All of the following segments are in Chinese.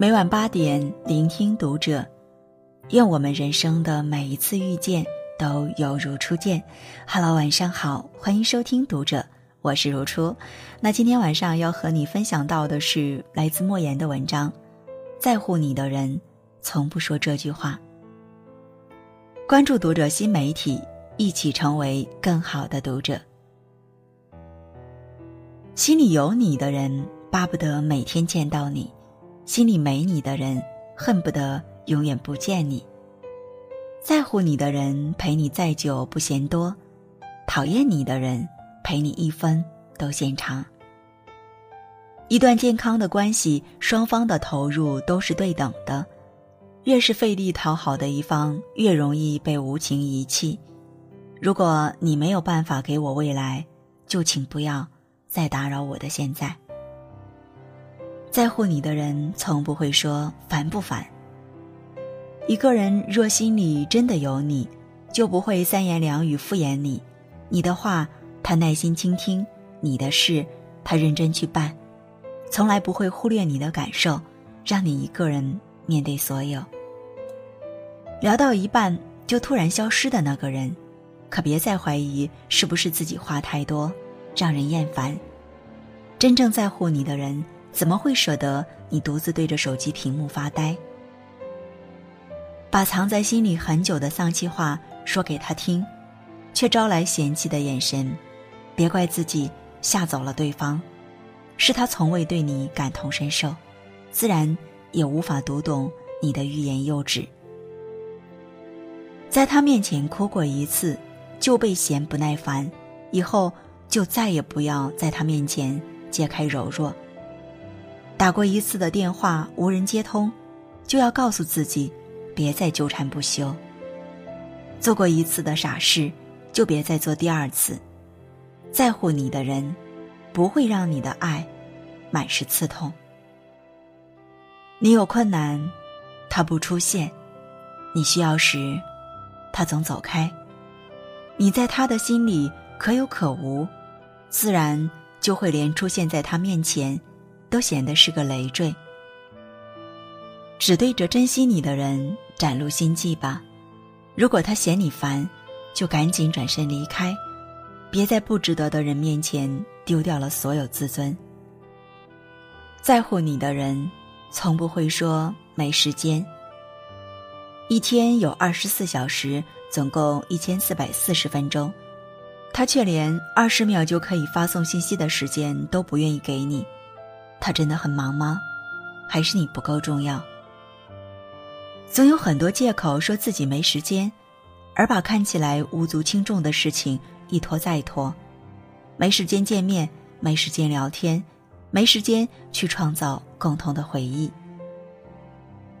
每晚八点，聆听读者。愿我们人生的每一次遇见都犹如初见。Hello，晚上好，欢迎收听读者，我是如初。那今天晚上要和你分享到的是来自莫言的文章。在乎你的人，从不说这句话。关注读者新媒体，一起成为更好的读者。心里有你的人，巴不得每天见到你；心里没你的人，恨不得。永远不见你。在乎你的人陪你再久不嫌多，讨厌你的人陪你一分都嫌长。一段健康的关系，双方的投入都是对等的。越是费力讨好的一方，越容易被无情遗弃。如果你没有办法给我未来，就请不要再打扰我的现在。在乎你的人从不会说烦不烦。一个人若心里真的有你，就不会三言两语敷衍你。你的话，他耐心倾听；你的事，他认真去办，从来不会忽略你的感受，让你一个人面对所有。聊到一半就突然消失的那个人，可别再怀疑是不是自己话太多，让人厌烦。真正在乎你的人，怎么会舍得你独自对着手机屏幕发呆？把藏在心里很久的丧气话说给他听，却招来嫌弃的眼神，别怪自己吓走了对方，是他从未对你感同身受，自然也无法读懂你的欲言又止。在他面前哭过一次，就被嫌不耐烦，以后就再也不要在他面前揭开柔弱。打过一次的电话无人接通，就要告诉自己。别再纠缠不休。做过一次的傻事，就别再做第二次。在乎你的人，不会让你的爱满是刺痛。你有困难，他不出现；你需要时，他总走开。你在他的心里可有可无，自然就会连出现在他面前，都显得是个累赘。只对着珍惜你的人。展露心迹吧，如果他嫌你烦，就赶紧转身离开，别在不值得的人面前丢掉了所有自尊。在乎你的人，从不会说没时间。一天有二十四小时，总共一千四百四十分钟，他却连二十秒就可以发送信息的时间都不愿意给你，他真的很忙吗？还是你不够重要？总有很多借口说自己没时间，而把看起来无足轻重的事情一拖再拖，没时间见面，没时间聊天，没时间去创造共同的回忆。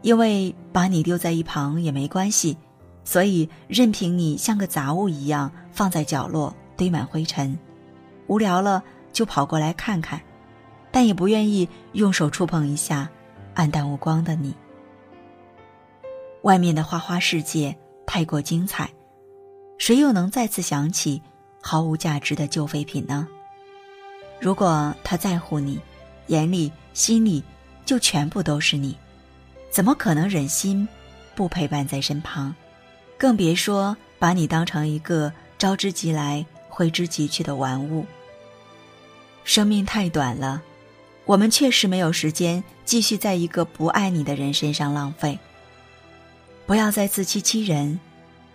因为把你丢在一旁也没关系，所以任凭你像个杂物一样放在角落堆满灰尘，无聊了就跑过来看看，但也不愿意用手触碰一下暗淡无光的你。外面的花花世界太过精彩，谁又能再次想起毫无价值的旧废品呢？如果他在乎你，眼里心里就全部都是你，怎么可能忍心不陪伴在身旁？更别说把你当成一个招之即来挥之即去的玩物。生命太短了，我们确实没有时间继续在一个不爱你的人身上浪费。不要再自欺欺人，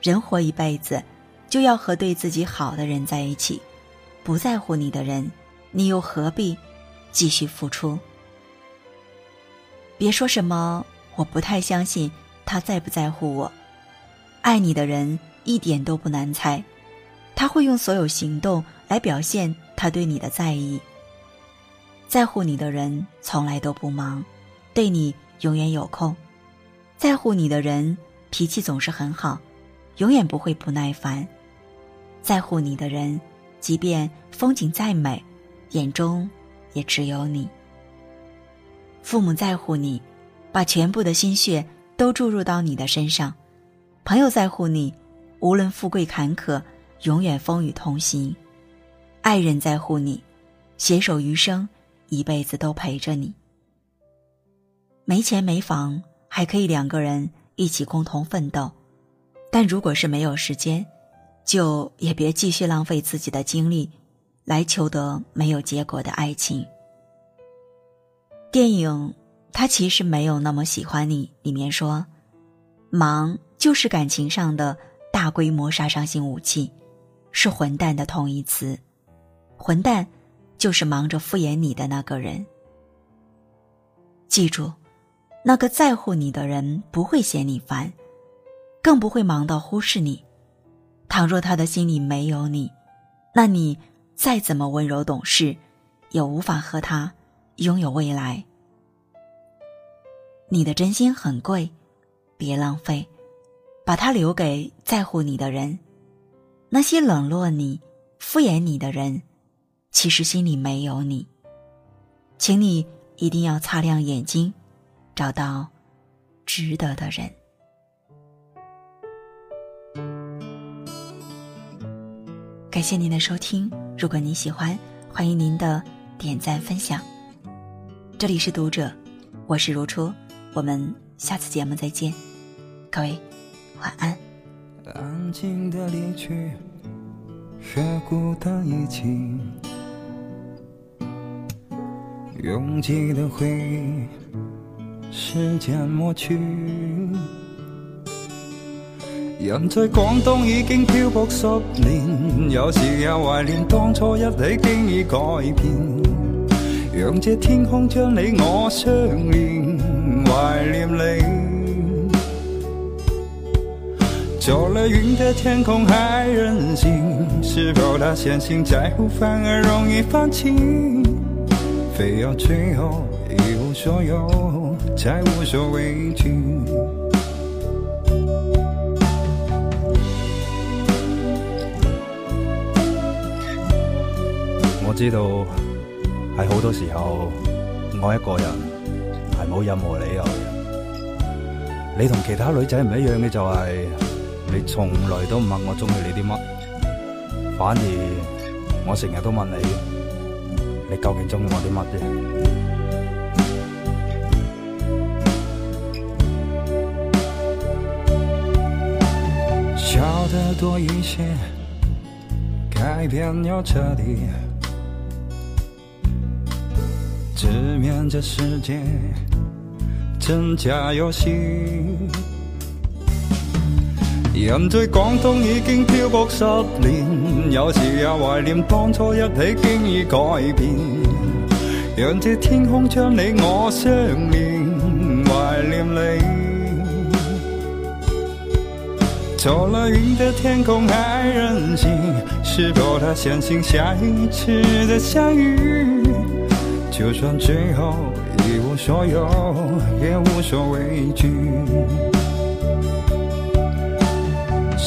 人活一辈子，就要和对自己好的人在一起。不在乎你的人，你又何必继续付出？别说什么我不太相信他在不在乎我。爱你的人一点都不难猜，他会用所有行动来表现他对你的在意。在乎你的人从来都不忙，对你永远有空。在乎你的人脾气总是很好，永远不会不耐烦。在乎你的人，即便风景再美，眼中也只有你。父母在乎你，把全部的心血都注入到你的身上；朋友在乎你，无论富贵坎坷，永远风雨同行；爱人在乎你，携手余生，一辈子都陪着你。没钱没房，还可以两个人一起共同奋斗。但如果是没有时间，就也别继续浪费自己的精力，来求得没有结果的爱情。电影《他其实没有那么喜欢你》里面说：“忙就是感情上的大规模杀伤性武器，是混蛋的同义词。混蛋就是忙着敷衍你的那个人。记住，那个在乎你的人不会嫌你烦，更不会忙到忽视你。”倘若他的心里没有你，那你再怎么温柔懂事，也无法和他拥有未来。你的真心很贵，别浪费，把它留给在乎你的人。那些冷落你、敷衍你的人，其实心里没有你。请你一定要擦亮眼睛，找到值得的人。感谢您的收听，如果您喜欢，欢迎您的点赞分享。这里是读者，我是如初，我们下次节目再见，各位晚安。安静的离去，是孤单一起，拥挤的回忆，时间抹去。人在广东已经漂泊十年，有时也怀念当初一起经已改变。让这天空将你我相连，怀念你。走了云的天空还任性，是否他相信在乎反而容易放弃？非要最后一无所有，才无所畏惧。我知道喺好多时候，爱一个人系冇任何理由。你同其他女仔唔一样嘅就系，你从来都唔问我中意你啲乜，反而我成日都问你，你究竟中意我啲乜啫？笑得多一些，改变要彻底。直面这世界真假游戏，人在广东已经漂泊十年，有时也怀念当初一起经已改变。让这天空将你我相连，怀念你。走了云的天空还任性，是否他相信下一次的相遇？就算最后一无所有，也无所畏惧。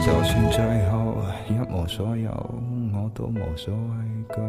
就算最后一无所有，我都无所畏惧。